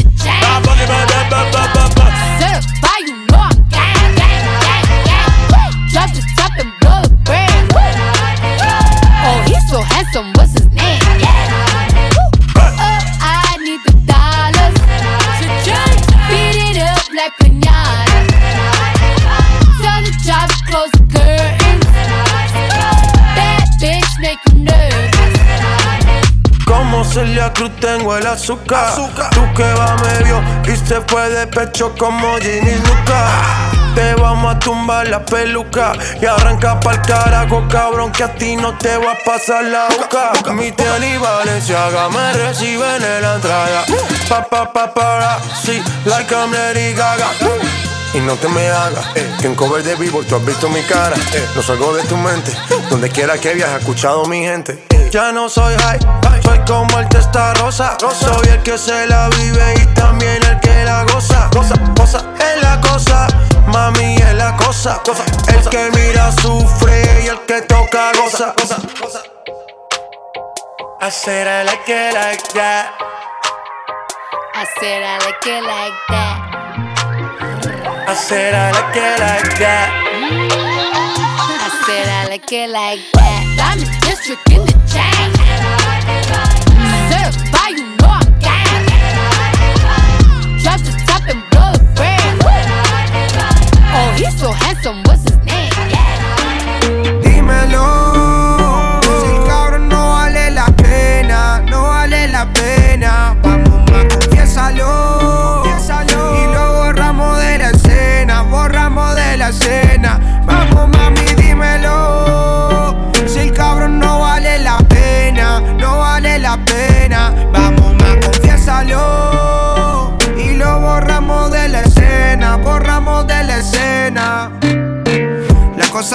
Handsome, what's his name? Yeah. Celia Cruz tengo el azúcar. Tú que va medio y se fue de pecho como Ginny Luca. Te vamos a tumbar la peluca y arranca pa'l carajo, cabrón, que a ti no te va a pasar la boca. Mi tía y Valenciaga me reciben en la entrada. Pa, pa, pa, para, sí, like I'm Lady Gaga. y no te me hagas. eh, que en cover de vivo tú has visto mi cara. eh, no salgo de tu mente. Donde quiera que viajes, escuchado mi gente. Ya no soy high, soy como el testa rosa. Soy el que se la vive y también el que la goza. Goza, goza, es la cosa, mami es la cosa. El que mira sufre y el que toca goza. goza, goza. I said I like it like that. I said I like it like that. I said I like it like that. I said I like it like that. Diamond district in the chain. Certified, you know I'm top and. Oh, he's so handsome. What's his name? Dímelo.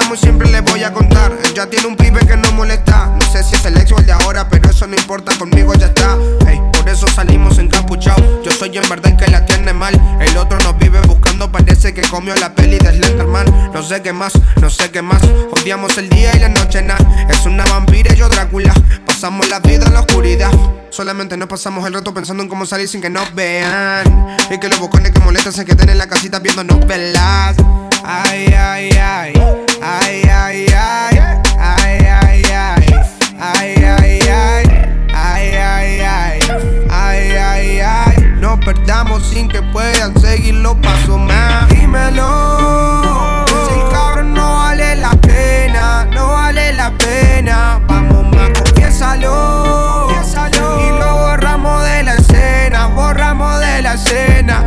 Muy simple les voy a contar. Ya tiene un pibe que no molesta. No sé si es el ex o el de ahora, pero eso no importa, conmigo ya está. Ey, por eso salimos encapuchados. Yo soy en verdad el que la tiene mal. El otro nos vive buscando, parece que comió la peli de Slenderman. No sé qué más, no sé qué más. Odiamos el día y la noche, nada. Es una vampira y yo Drácula. Pasamos la vida en la oscuridad. Solamente nos pasamos el rato pensando en cómo salir sin que nos vean. Y que los bocones que molestan se queden en la casita viendo novelas. Ay, ay, ay. Ay, ay, ay. Ay, ay, ay. Ay, ay, ay. Ay, ay, ay. Ay, ay, ay. No perdamos sin que puedan seguir los pasos más. Dímelo. Si el cabrón no vale la pena, no vale la pena. Vamos más, confiésalo. Y lo borramos de la escena, borramos de la escena.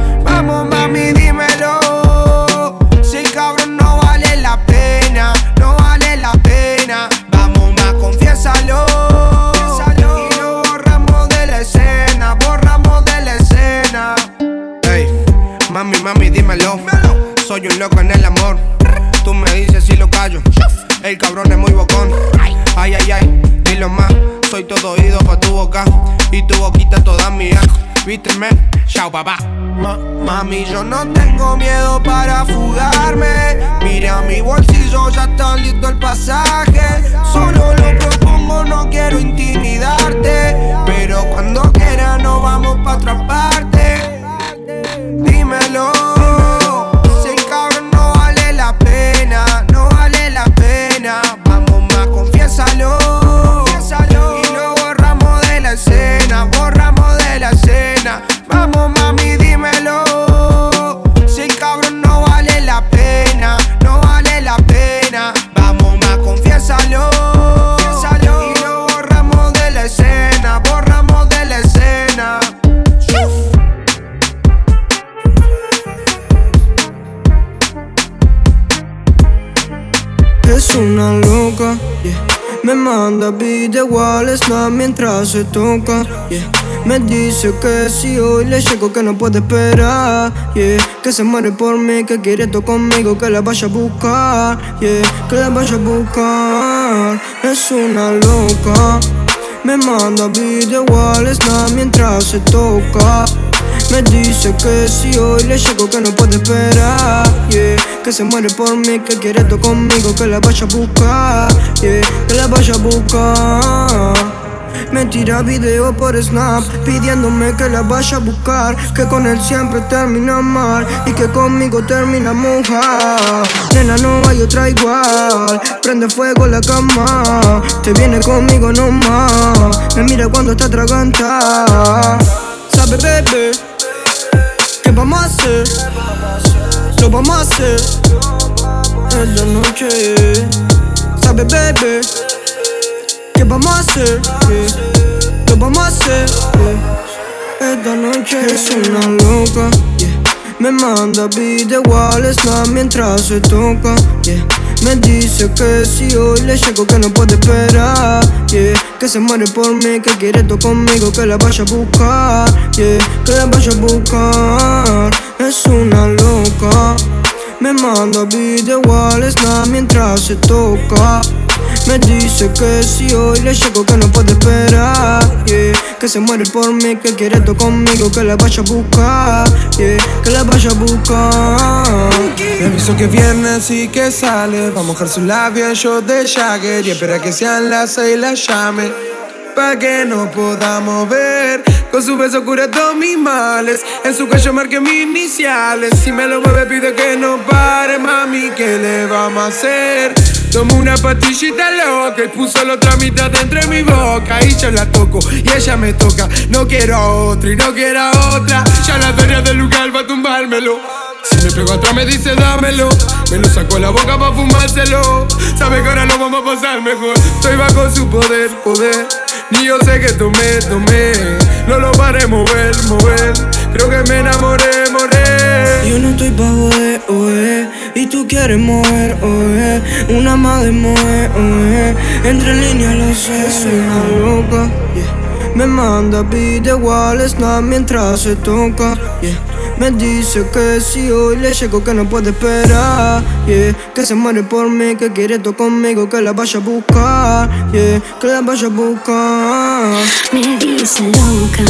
Soy un loco en el amor. Tú me dices si lo callo. El cabrón es muy bocón. Ay, ay, ay, dilo más. Soy todo oído pa' tu boca. Y tu boquita toda mía. Viste, men. Chao, papá. Ma- mami, yo no tengo miedo para fugarme. Mira mi bolsillo, ya está listo el pasaje. Solo lo propongo, no quiero intimidarte. Pero cuando quiera, nos vamos pa' otra parte. Dímelo. Pena, Me manda video igual snap mientras se toca, yeah. Me dice que si hoy le llego que no puede esperar, yeah. Que se muere por mí, que quiere todo conmigo, que la vaya a buscar, yeah. Que la vaya a buscar. Es una loca. Me manda video snap mientras se toca. Me dice que si hoy le llego que no puede esperar, yeah. Que se muere por mí, que quiere todo conmigo, que la vaya a buscar, yeah. Que la vaya a buscar. Me tira video por Snap pidiéndome que la vaya a buscar, que con él siempre termina mal y que conmigo termina mojar. Nena, no hay otra igual, prende fuego la cama, te viene conmigo nomás, me mira cuando está atragantada. Sabe, bebé, ¿qué vamos a hacer? Lo vamos a hacer esta noche. Sabe, bebé, ¿qué vamos a hacer? Lo vamos a hacer esta noche. Es una loca, yeah. Me manda video snap mientras se toca, yeah. Me dice que si hoy le llego que no puede esperar, yeah. Que se muere por mí, que quiere todo conmigo, que la vaya a buscar, yeah. Que la vaya a buscar. Es una loca. Me manda video nada mientras se toca. Me dice que si hoy le llego que no puede esperar. Que se muere por mí, que quiere esto conmigo Que la vaya a buscar, yeah. que la vaya a buscar Me aviso que es viernes y que sale Va a mojar su labio shot de Jagger Y espera que sean las seis la llame Pa' que nos podamos ver Con su beso cura todos mis males En su cuello marqué mis iniciales Si me lo mueve pide que no pare Mami, ¿qué le vamos a hacer? Tomo una pastillita loca y puso la otra mitad entre mi boca. Y yo la toco y ella me toca. No quiero a otra y no quiero a otra. Ya la tarea del lugar va a tumbármelo si me pego atrás me dice dámelo. Me lo saco a la boca pa' fumárselo. Sabe que ahora lo vamos a pasar mejor. Estoy bajo su poder, poder. Ni yo sé que tomé, tomé. No lo paré mover, mover. Creo que me enamoré, moré Yo no estoy pa' joder, oe Y tú quieres mover, oe Una más de mover, oe Entre líneas lo sé, soy una loca, yeah. Me manda video igual nada mientras se toca, yeah. Me dice que si hoy le llego que no puede esperar, yeah. Que se muere por mí, que quiere esto conmigo, que la vaya a buscar, yeah. Que la vaya a buscar. Me dice loca,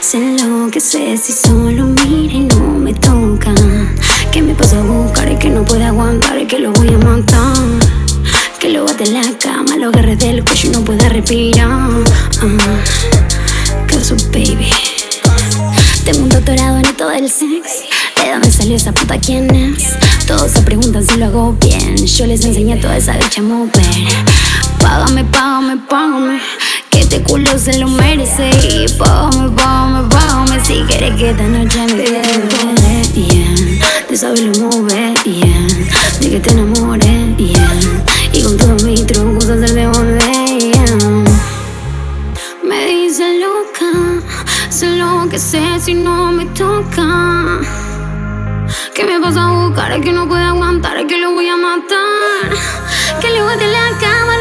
se enloquece si solo mira y no me toca. Que me pasa a buscar y que no puede aguantar y que lo voy a matar. Que lo bate en la cama, lo agarre del cuello y no pueda respirar. Uh, Cause baby. Tengo un doctorado en esto del sexy. ¿De dónde salió esa puta quién es? Todos se preguntan si lo hago bien. Yo les enseñé toda esa bicha a mover. Págame, págame, págame. Que este culo se lo merece. Y págame, págame, págame. Si quieres que esta noche me quede yeah. De saberlo mover, yeah. De que te enamores, yeah. Con todos mis trucos hacerte volver, yeah. Me dice loca, sé lo que sé si no me toca. Que me vas a buscar, que no puede aguantar, que lo voy a matar. Que le bote la cama,